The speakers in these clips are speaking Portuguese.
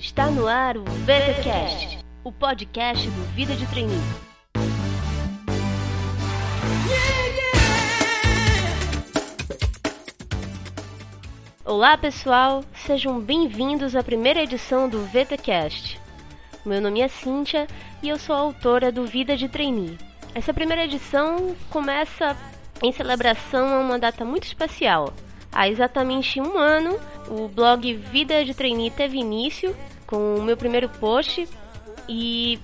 Está no ar o VTCast, o podcast do Vida de Treininho. Olá pessoal, sejam bem-vindos à primeira edição do VTCast. Meu nome é Cíntia e eu sou autora do Vida de Trainee. Essa primeira edição começa em celebração a uma data muito especial. Há exatamente um ano, o blog Vida de Trainee teve início com o meu primeiro post e,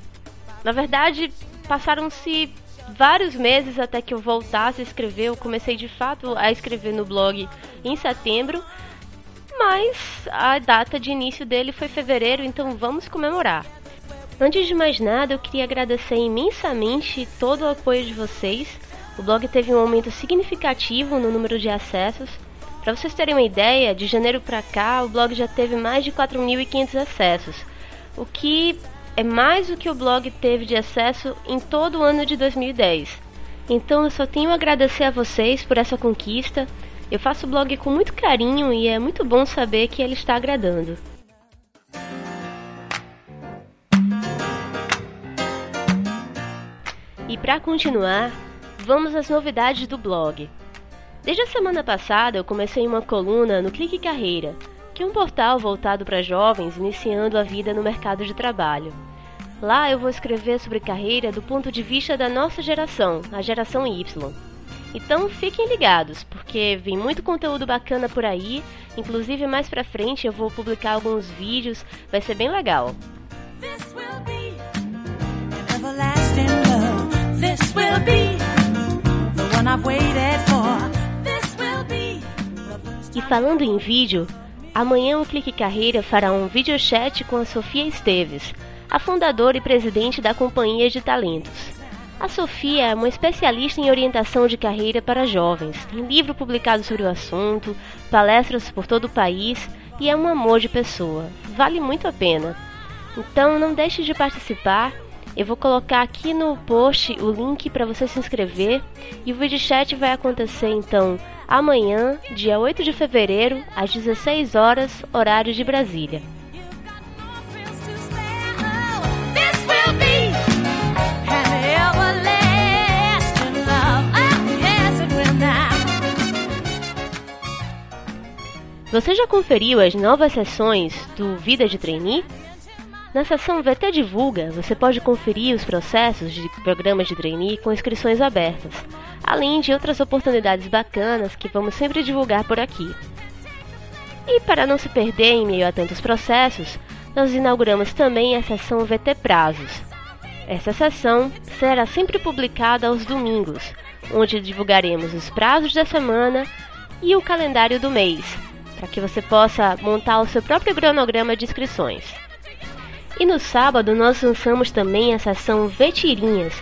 na verdade, passaram-se vários meses até que eu voltasse a escrever. Eu comecei de fato a escrever no blog em setembro, mas a data de início dele foi fevereiro, então vamos comemorar. Antes de mais nada, eu queria agradecer imensamente todo o apoio de vocês. O blog teve um aumento significativo no número de acessos. Para vocês terem uma ideia, de janeiro para cá, o blog já teve mais de 4.500 acessos, o que é mais do que o blog teve de acesso em todo o ano de 2010. Então eu só tenho a agradecer a vocês por essa conquista. Eu faço o blog com muito carinho e é muito bom saber que ele está agradando. E para continuar, vamos às novidades do blog. Desde a semana passada eu comecei uma coluna no Clique Carreira, que é um portal voltado para jovens iniciando a vida no mercado de trabalho. Lá eu vou escrever sobre carreira do ponto de vista da nossa geração, a geração Y. Então fiquem ligados, porque vem muito conteúdo bacana por aí, inclusive mais pra frente eu vou publicar alguns vídeos, vai ser bem legal. Falando em vídeo, amanhã o Clique Carreira fará um videochat com a Sofia Esteves, a fundadora e presidente da Companhia de Talentos. A Sofia é uma especialista em orientação de carreira para jovens, tem livro publicado sobre o assunto, palestras por todo o país e é um amor de pessoa. Vale muito a pena. Então não deixe de participar eu vou colocar aqui no post o link para você se inscrever e o vídeo chat vai acontecer então amanhã, dia 8 de fevereiro, às 16 horas, horário de Brasília. Você já conferiu as novas sessões do Vida de Trainee? Na seção VT Divulga, você pode conferir os processos de programas de trainee com inscrições abertas, além de outras oportunidades bacanas que vamos sempre divulgar por aqui. E para não se perder em meio a tantos processos, nós inauguramos também a seção VT Prazos. Essa seção será sempre publicada aos domingos, onde divulgaremos os prazos da semana e o calendário do mês, para que você possa montar o seu próprio cronograma de inscrições. E no sábado nós lançamos também essa ação Vetirinhas,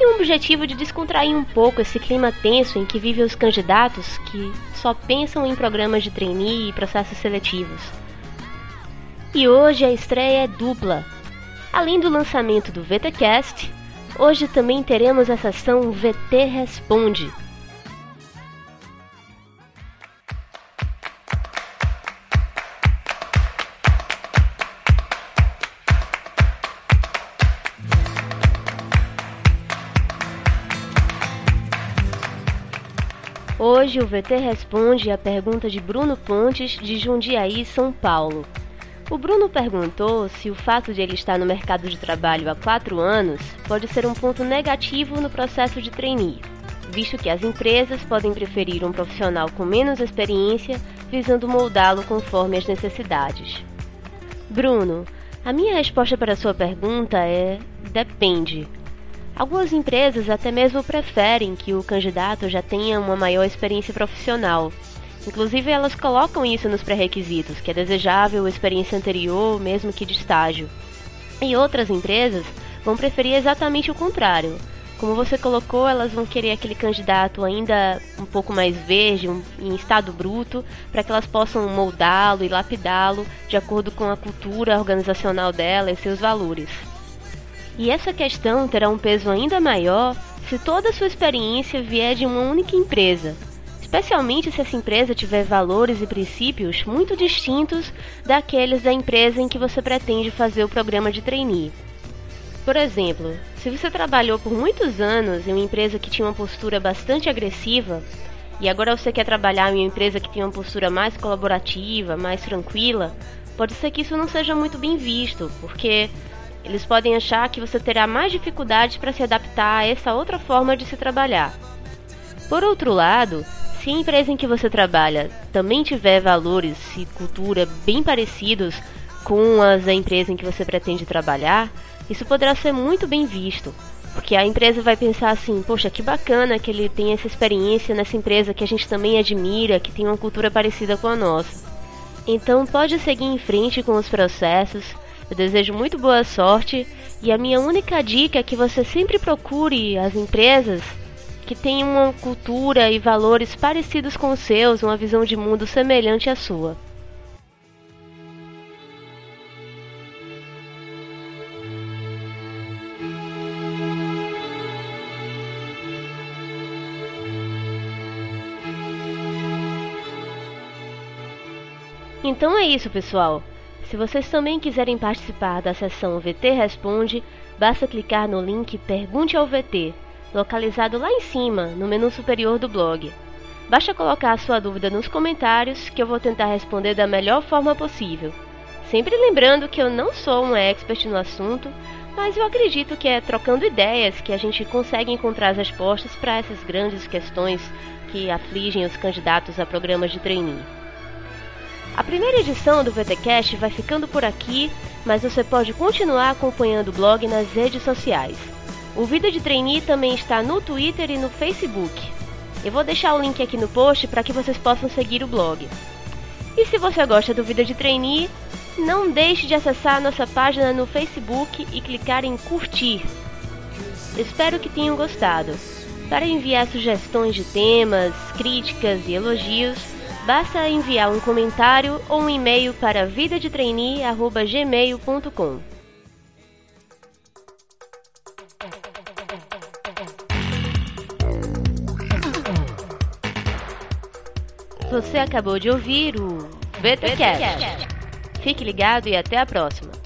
tem o objetivo de descontrair um pouco esse clima tenso em que vivem os candidatos que só pensam em programas de trainee e processos seletivos. E hoje a estreia é dupla. Além do lançamento do VTcast, hoje também teremos a sessão VT Responde, Hoje o VT responde à pergunta de Bruno Pontes, de Jundiaí, São Paulo. O Bruno perguntou se o fato de ele estar no mercado de trabalho há quatro anos pode ser um ponto negativo no processo de trainee, visto que as empresas podem preferir um profissional com menos experiência, visando moldá-lo conforme as necessidades. Bruno, a minha resposta para a sua pergunta é: depende. Algumas empresas até mesmo preferem que o candidato já tenha uma maior experiência profissional. Inclusive, elas colocam isso nos pré-requisitos, que é desejável experiência anterior, mesmo que de estágio. E outras empresas vão preferir exatamente o contrário. Como você colocou, elas vão querer aquele candidato ainda um pouco mais verde, um, em estado bruto, para que elas possam moldá-lo e lapidá-lo de acordo com a cultura organizacional dela e seus valores. E essa questão terá um peso ainda maior se toda a sua experiência vier de uma única empresa, especialmente se essa empresa tiver valores e princípios muito distintos daqueles da empresa em que você pretende fazer o programa de trainee. Por exemplo, se você trabalhou por muitos anos em uma empresa que tinha uma postura bastante agressiva e agora você quer trabalhar em uma empresa que tem uma postura mais colaborativa, mais tranquila, pode ser que isso não seja muito bem visto, porque eles podem achar que você terá mais dificuldades para se adaptar a essa outra forma de se trabalhar. Por outro lado, se a empresa em que você trabalha também tiver valores e cultura bem parecidos com as da empresa em que você pretende trabalhar, isso poderá ser muito bem visto, porque a empresa vai pensar assim: poxa, que bacana que ele tem essa experiência nessa empresa que a gente também admira, que tem uma cultura parecida com a nossa. Então pode seguir em frente com os processos. Eu desejo muito boa sorte e a minha única dica é que você sempre procure as empresas que têm uma cultura e valores parecidos com os seus, uma visão de mundo semelhante à sua. Então é isso, pessoal. Se vocês também quiserem participar da sessão VT Responde, basta clicar no link Pergunte ao VT, localizado lá em cima, no menu superior do blog. Basta colocar a sua dúvida nos comentários que eu vou tentar responder da melhor forma possível. Sempre lembrando que eu não sou um expert no assunto, mas eu acredito que é trocando ideias que a gente consegue encontrar as respostas para essas grandes questões que afligem os candidatos a programas de trainee. A primeira edição do VTcast vai ficando por aqui, mas você pode continuar acompanhando o blog nas redes sociais. O Vida de Trainee também está no Twitter e no Facebook. Eu vou deixar o link aqui no post para que vocês possam seguir o blog. E se você gosta do Vida de Trainee, não deixe de acessar a nossa página no Facebook e clicar em curtir. Espero que tenham gostado. Para enviar sugestões de temas, críticas e elogios, Basta enviar um comentário ou um e-mail para vidadetrainee.gmail.com. Você acabou de ouvir o VTCast. Fique ligado e até a próxima.